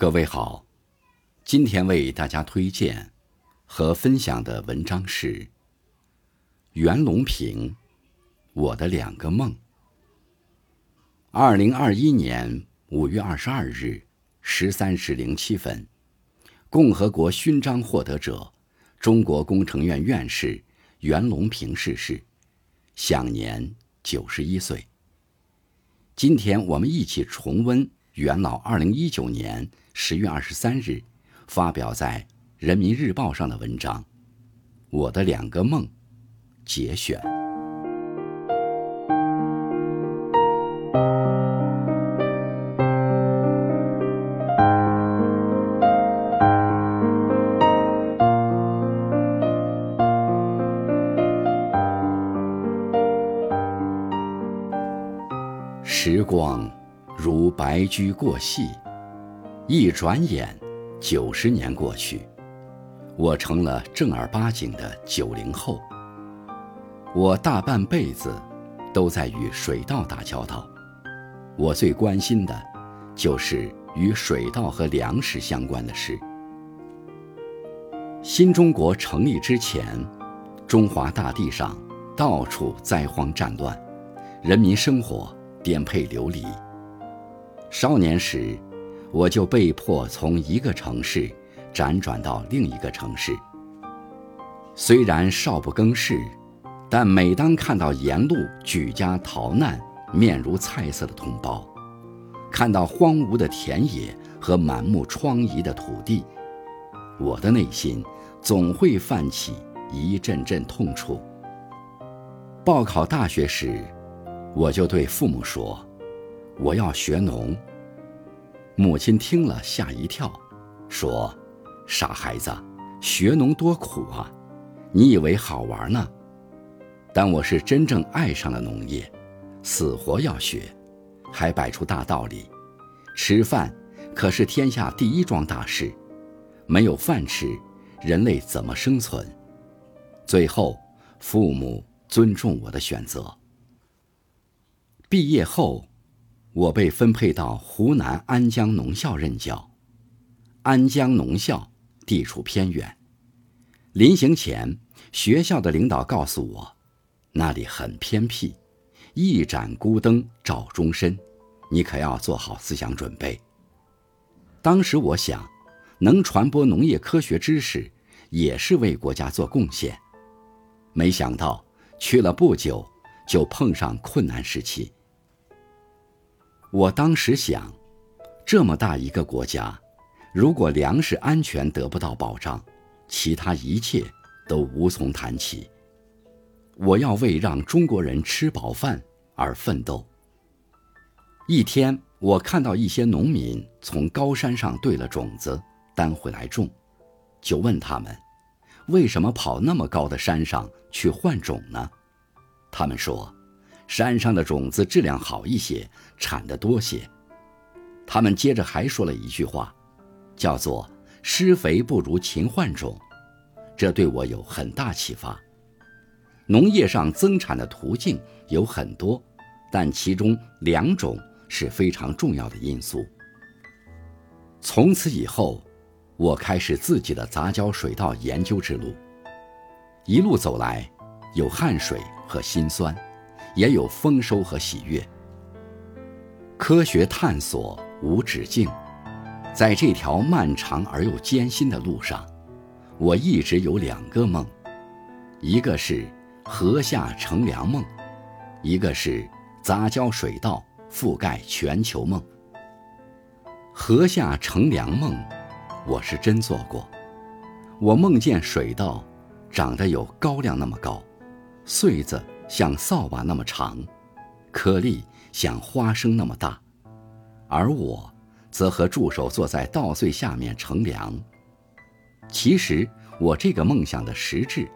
各位好，今天为大家推荐和分享的文章是袁隆平《我的两个梦》。二零二一年五月二十二日十三时零七分，共和国勋章获得者、中国工程院院士袁隆平逝世，享年九十一岁。今天我们一起重温袁老二零一九年十月二十三日发表在《人民日报》上的文章《我的两个梦》节选。时光如白驹过隙，一转眼，九十年过去，我成了正儿八经的九零后。我大半辈子都在与水稻打交道，我最关心的，就是与水稻和粮食相关的事。新中国成立之前，中华大地上到处灾荒战乱，人民生活。颠沛流离。少年时，我就被迫从一个城市辗转到另一个城市。虽然少不更事，但每当看到沿路举家逃难、面如菜色的同胞，看到荒芜的田野和满目疮痍的土地，我的内心总会泛起一阵阵痛楚。报考大学时。我就对父母说：“我要学农。”母亲听了吓一跳，说：“傻孩子，学农多苦啊！你以为好玩呢？”但我是真正爱上了农业，死活要学，还摆出大道理：吃饭可是天下第一桩大事，没有饭吃，人类怎么生存？最后，父母尊重我的选择。毕业后，我被分配到湖南安江农校任教。安江农校地处偏远，临行前，学校的领导告诉我，那里很偏僻，一盏孤灯照终身，你可要做好思想准备。当时我想，能传播农业科学知识，也是为国家做贡献。没想到去了不久，就碰上困难时期。我当时想，这么大一个国家，如果粮食安全得不到保障，其他一切都无从谈起。我要为让中国人吃饱饭而奋斗。一天，我看到一些农民从高山上兑了种子，担回来种，就问他们，为什么跑那么高的山上去换种呢？他们说。山上的种子质量好一些，产的多些。他们接着还说了一句话，叫做“施肥不如勤换种”，这对我有很大启发。农业上增产的途径有很多，但其中两种是非常重要的因素。从此以后，我开始自己的杂交水稻研究之路。一路走来，有汗水和辛酸。也有丰收和喜悦。科学探索无止境，在这条漫长而又艰辛的路上，我一直有两个梦：一个是禾下乘凉梦，一个是杂交水稻覆盖全球梦。禾下乘凉梦，我是真做过。我梦见水稻长得有高粱那么高，穗子。像扫把那么长，颗粒像花生那么大，而我则和助手坐在稻穗下面乘凉。其实我这个梦想的实质，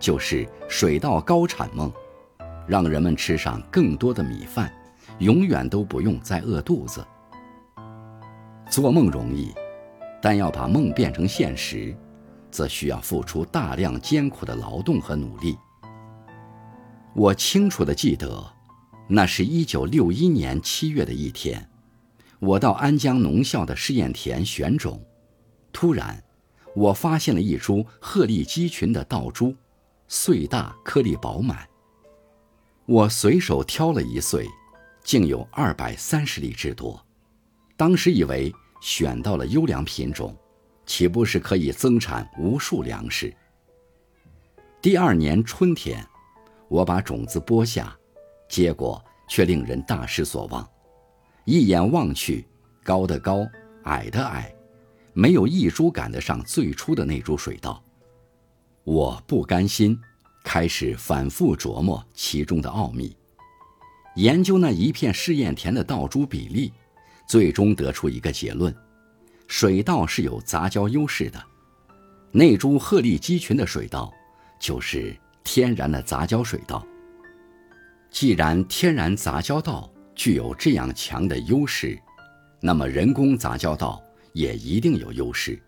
就是水稻高产梦，让人们吃上更多的米饭，永远都不用再饿肚子。做梦容易，但要把梦变成现实，则需要付出大量艰苦的劳动和努力。我清楚地记得，那是一九六一年七月的一天，我到安江农校的试验田选种，突然，我发现了一株鹤立鸡群的稻株，穗大颗粒饱满。我随手挑了一穗，竟有二百三十粒之多。当时以为选到了优良品种，岂不是可以增产无数粮食？第二年春天，我把种子播下，结果却令人大失所望。一眼望去，高的高，矮的矮，没有一株赶得上最初的那株水稻。我不甘心，开始反复琢磨其中的奥秘，研究那一片试验田的稻株比例，最终得出一个结论：水稻是有杂交优势的。那株鹤立鸡群的水稻，就是天然的杂交水稻。既然天然杂交稻，具有这样强的优势，那么人工杂交稻也一定有优势。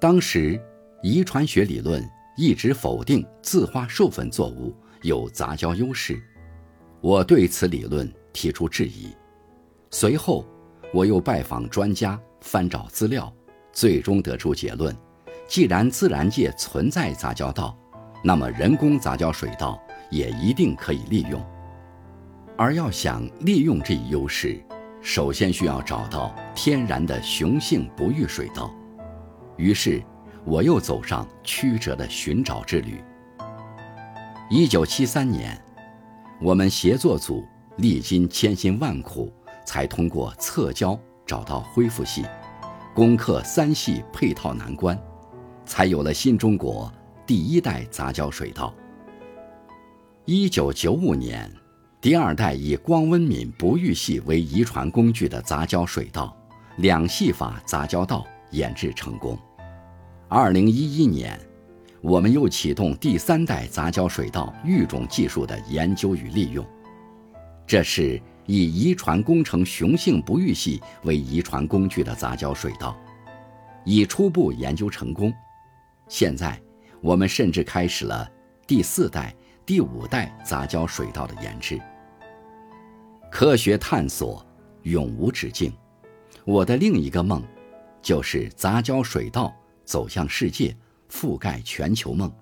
当时，遗传学理论一直否定自花授粉作物有杂交优势，我对此理论提出质疑。随后，我又拜访专家，翻找资料，最终得出结论：既然自然界存在杂交稻，那么人工杂交水稻也一定可以利用。而要想利用这一优势，首先需要找到天然的雄性不育水稻。于是，我又走上曲折的寻找之旅。一九七三年，我们协作组历经千辛万苦，才通过测交找到恢复系，攻克三系配套难关，才有了新中国第一代杂交水稻。一九九五年。第二代以光温敏不育系为遗传工具的杂交水稻，两系法杂交稻研制成功。二零一一年，我们又启动第三代杂交水稻育种技术的研究与利用。这是以遗传工程雄性不育系为遗传工具的杂交水稻，已初步研究成功。现在，我们甚至开始了第四代、第五代杂交水稻的研制。科学探索永无止境。我的另一个梦，就是杂交水稻走向世界，覆盖全球梦。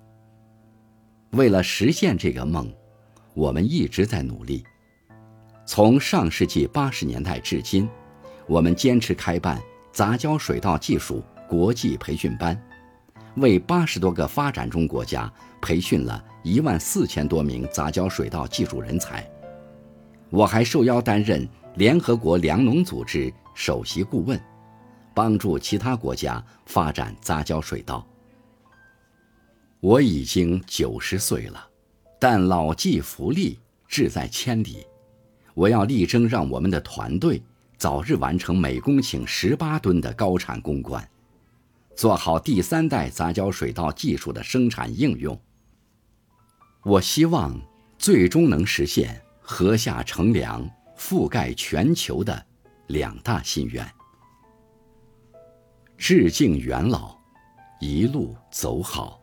为了实现这个梦，我们一直在努力。从上世纪八十年代至今，我们坚持开办杂交水稻技术国际培训班，为八十多个发展中国家培训了一万四千多名杂交水稻技术人才。我还受邀担任联合国粮农组织首席顾问，帮助其他国家发展杂交水稻。我已经九十岁了，但老骥伏枥，志在千里。我要力争让我们的团队早日完成每公顷十八吨的高产攻关，做好第三代杂交水稻技术的生产应用。我希望最终能实现。禾下乘凉，覆盖全球的两大心愿。致敬元老，一路走好。